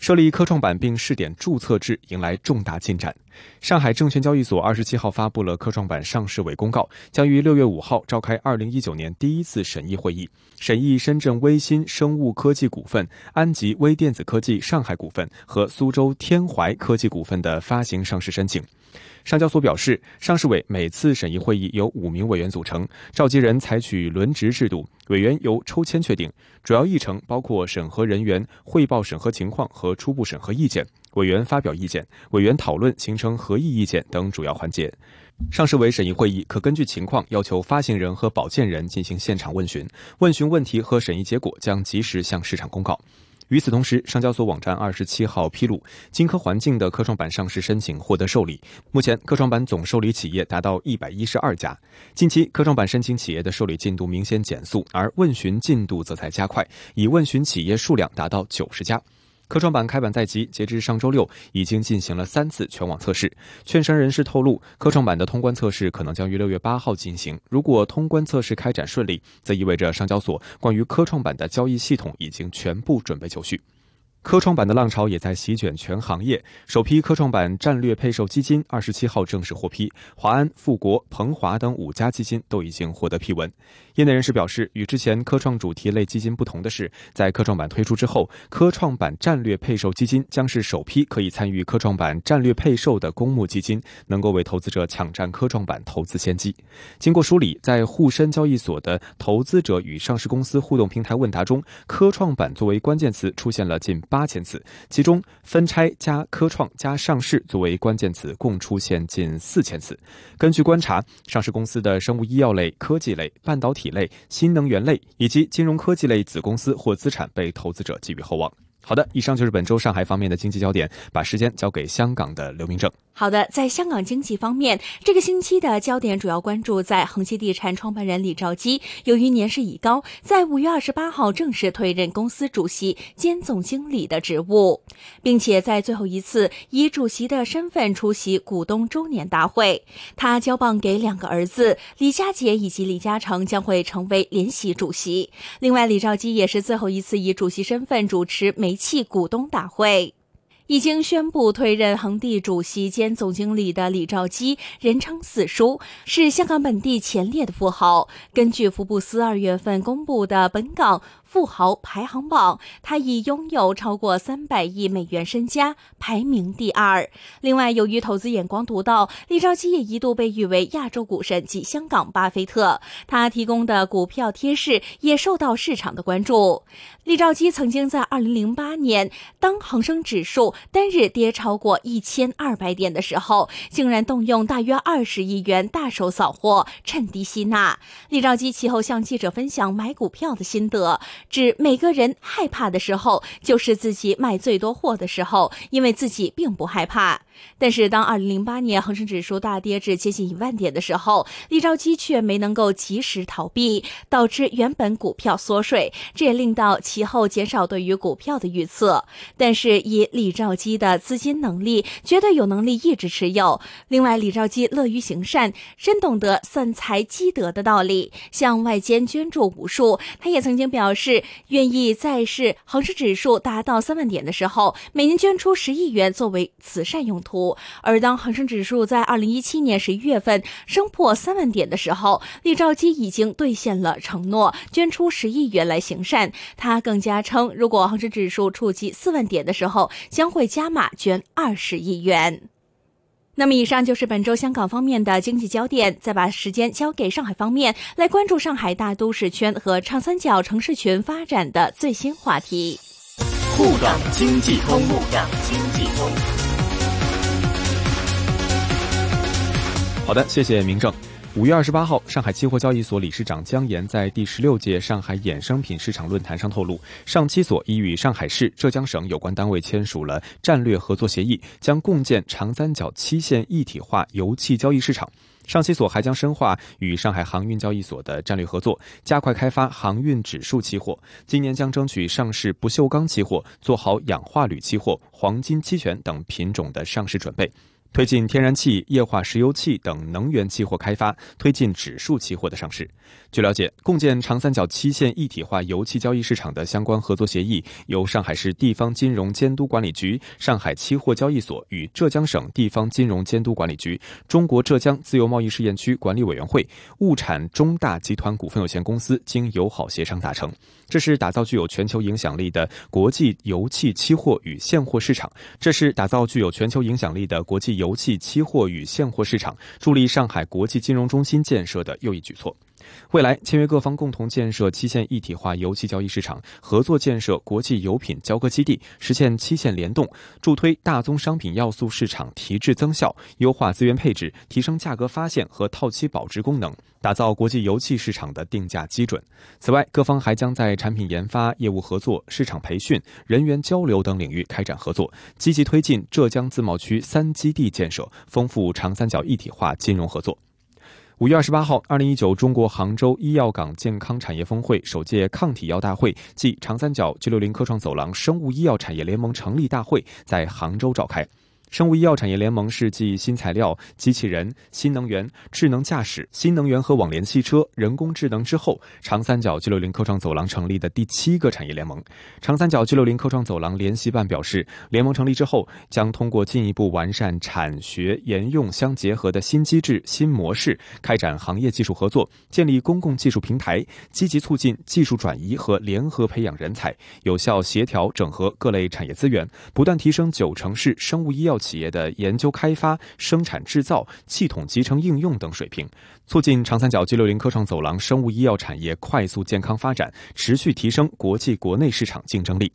设立科创板并试点注册制迎来重大进展。上海证券交易所二十七号发布了科创板上市委公告，将于六月五号召开二零一九年第一次审议会议，审议深圳微芯生物科技股份、安吉微电子科技上海股份和苏州天怀科技股份的发行上市申请。上交所表示，上市委每次审议会议由五名委员组成，召集人采取轮值制度，委员由抽签确定。主要议程包括审核人员汇报审核情况和初步审核意见，委员发表意见，委员讨论形成合议意见等主要环节。上市委审议会议可根据情况要求发行人和保荐人进行现场问询，问询问题和审议结果将及时向市场公告。与此同时，上交所网站二十七号披露，金科环境的科创板上市申请获得受理。目前，科创板总受理企业达到一百一十二家。近期，科创板申请企业的受理进度明显减速，而问询进度则在加快，已问询企业数量达到九十家。科创板开板在即，截至上周六，已经进行了三次全网测试。券商人士透露，科创板的通关测试可能将于六月八号进行。如果通关测试开展顺利，则意味着上交所关于科创板的交易系统已经全部准备就绪。科创板的浪潮也在席卷全行业。首批科创板战略配售基金二十七号正式获批，华安、富国、鹏华等五家基金都已经获得批文。业内人士表示，与之前科创主题类基金不同的是，在科创板推出之后，科创板战略配售基金将是首批可以参与科创板战略配售的公募基金，能够为投资者抢占科创板投资先机。经过梳理，在沪深交易所的投资者与上市公司互动平台问答中，科创板作为关键词出现了近。八千次，其中分拆加科创加上市作为关键词共出现近四千次。根据观察，上市公司的生物医药类、科技类、半导体类、新能源类以及金融科技类子公司或资产被投资者寄予厚望。好的，以上就是本周上海方面的经济焦点，把时间交给香港的刘明正。好的，在香港经济方面，这个星期的焦点主要关注在恒基地产创办人李兆基，由于年事已高，在五月二十八号正式退任公司主席兼总经理的职务，并且在最后一次以主席的身份出席股东周年大会。他交棒给两个儿子李家杰以及李嘉诚，将会成为联席主席。另外，李兆基也是最后一次以主席身份主持煤气股东大会。已经宣布退任恒地主席兼总经理的李兆基，人称“四叔”，是香港本地前列的富豪。根据福布斯二月份公布的本港富豪排行榜，他已拥有超过三百亿美元身家，排名第二。另外，由于投资眼光独到，李兆基也一度被誉为亚洲股神及香港巴菲特。他提供的股票贴士也受到市场的关注。李兆基曾经在二零零八年，当恒生指数单日跌超过一千二百点的时候，竟然动用大约二十亿元大手扫货，趁低吸纳。李兆基其后向记者分享买股票的心得，指每个人害怕的时候，就是自己卖最多货的时候，因为自己并不害怕。但是当二零零八年恒生指数大跌至接近一万点的时候，李兆基却没能够及时逃避，导致原本股票缩水，这也令到其后减少对于股票的预测。但是以李兆基的资金能力，绝对有能力一直持有。另外，李兆基乐于行善，深懂得散财积德的道理，向外间捐助无数。他也曾经表示，愿意在是恒生指数达到三万点的时候，每年捐出十亿元作为慈善用途。图。而当恒生指数在二零一七年十一月份升破三万点的时候，李兆基已经兑现了承诺，捐出十亿元来行善。他更加称，如果恒生指数触及四万点的时候，将会加码捐二十亿元。那么，以上就是本周香港方面的经济焦点。再把时间交给上海方面，来关注上海大都市圈和长三角城市群发展的最新话题。沪港经济通，沪港经济通。好的，谢谢明正。五月二十八号，上海期货交易所理事长姜岩在第十六届上海衍生品市场论坛上透露，上期所已与上海市、浙江省有关单位签署了战略合作协议，将共建长三角期限一体化油气交易市场。上期所还将深化与上海航运交易所的战略合作，加快开发航运指数期货。今年将争取上市不锈钢期货，做好氧化铝期货、黄金期权等品种的上市准备。推进天然气、液化石油气等能源期货开发，推进指数期货的上市。据了解，共建长三角期限一体化油气交易市场的相关合作协议，由上海市地方金融监督管理局、上海期货交易所与浙江省地方金融监督管理局、中国浙江自由贸易试验区管理委员会、物产中大集团股份有限公司经友好协商达成。这是打造具有全球影响力的国际油气期货与现货市场。这是打造具有全球影响力的国际。油气期货与现货市场，助力上海国际金融中心建设的又一举措。未来，签约各方共同建设期限一体化油气交易市场，合作建设国际油品交割基地，实现期限联动，助推大宗商品要素市场提质增效，优化资源配置，提升价格发现和套期保值功能，打造国际油气市场的定价基准。此外，各方还将在产品研发、业务合作、市场培训、人员交流等领域开展合作，积极推进浙江自贸区三基地建设，丰富长三角一体化金融合作。五月二十八号，二零一九中国杭州医药港健康产业峰会首届抗体药大会暨长三角 G 六零科创走廊生物医药产业联盟成立大会在杭州召开。生物医药产业联盟是继新材料、机器人、新能源、智能驾驶、新能源和网联汽车、人工智能之后，长三角 G 六零科创走廊成立的第七个产业联盟。长三角 G 六零科创走廊联席办表示，联盟成立之后，将通过进一步完善产学研用相结合的新机制、新模式，开展行业技术合作，建立公共技术平台，积极促进技术转移和联合培养人才，有效协调整合各类产业资源，不断提升九城市生物医药。企业的研究开发、生产制造、系统集成应用等水平，促进长三角 G 六零科创走廊生物医药产业快速健康发展，持续提升国际国内市场竞争力。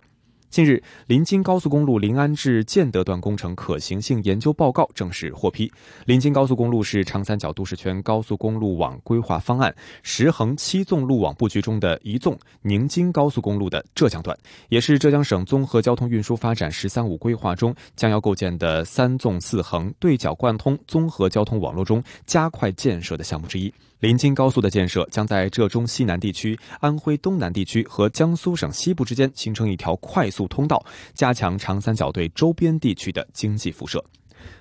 近日，临京高速公路临安至建德段工程可行性研究报告正式获批。临京高速公路是长三角都市圈高速公路网规划方案十横七纵路网布局中的一纵——宁津高速公路的浙江段，也是浙江省综合交通运输发展“十三五”规划中将要构建的三纵四横对角贯通综合交通网络中加快建设的项目之一。临京高速的建设将在浙中西南地区、安徽东南地区和江苏省西部之间形成一条快速通道，加强长三角对周边地区的经济辐射。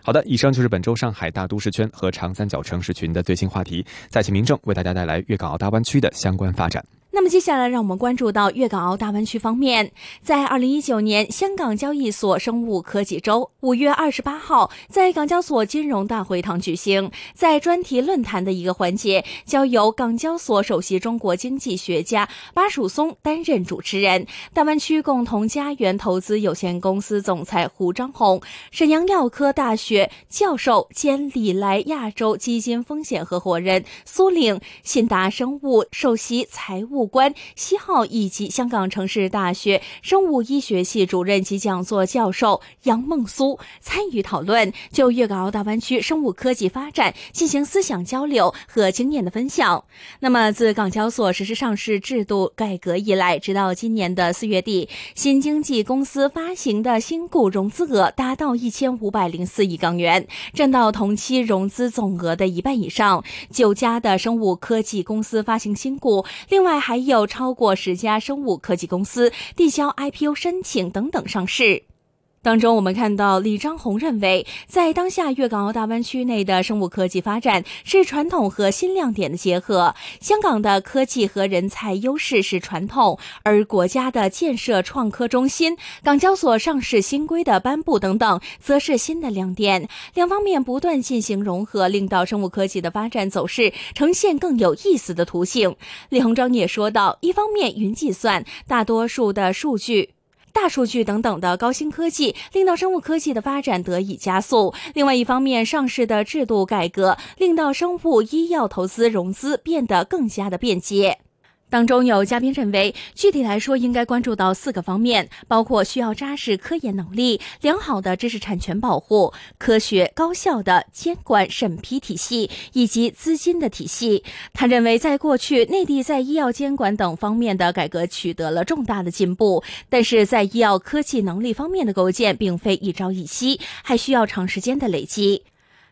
好的，以上就是本周上海大都市圈和长三角城市群的最新话题。再请民政为大家带来粤港澳大湾区的相关发展。那么接下来，让我们关注到粤港澳大湾区方面。在二零一九年香港交易所生物科技周，五月二十八号在港交所金融大会堂举行。在专题论坛的一个环节，交由港交所首席中国经济学家巴曙松担任主持人。大湾区共同家园投资有限公司总裁胡章宏、沈阳药科大学教授兼里来亚洲基金风险合伙人苏岭、信达生物首席财务。官西浩以及香港城市大学生物医学系主任及讲座教授杨梦苏参与讨论，就粤港澳大湾区生物科技发展进行思想交流和经验的分享。那么，自港交所实施上市制度改革以来，直到今年的四月底，新经济公司发行的新股融资额达到一千五百零四亿港元，占到同期融资总额的一半以上。九家的生物科技公司发行新股，另外还。还有超过十家生物科技公司递交 IPO 申请等等上市。当中，我们看到李章宏认为，在当下粤港澳大湾区内的生物科技发展是传统和新亮点的结合。香港的科技和人才优势是传统，而国家的建设创科中心、港交所上市新规的颁布等等，则是新的亮点。两方面不断进行融合，令到生物科技的发展走势呈现更有意思的图形。李鸿章也说到，一方面云计算，大多数的数据。大数据等等的高新科技，令到生物科技的发展得以加速。另外一方面，上市的制度改革，令到生物医药投资融资变得更加的便捷。当中有嘉宾认为，具体来说应该关注到四个方面，包括需要扎实科研能力、良好的知识产权保护、科学高效的监管审批体系以及资金的体系。他认为，在过去内地在医药监管等方面的改革取得了重大的进步，但是在医药科技能力方面的构建并非一朝一夕，还需要长时间的累积。